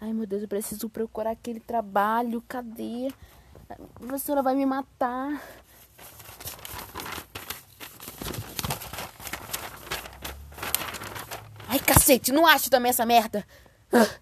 Ai, meu Deus, eu preciso procurar aquele trabalho. Cadê? A professora vai me matar. Ai, cacete, não acho também essa merda. Ah.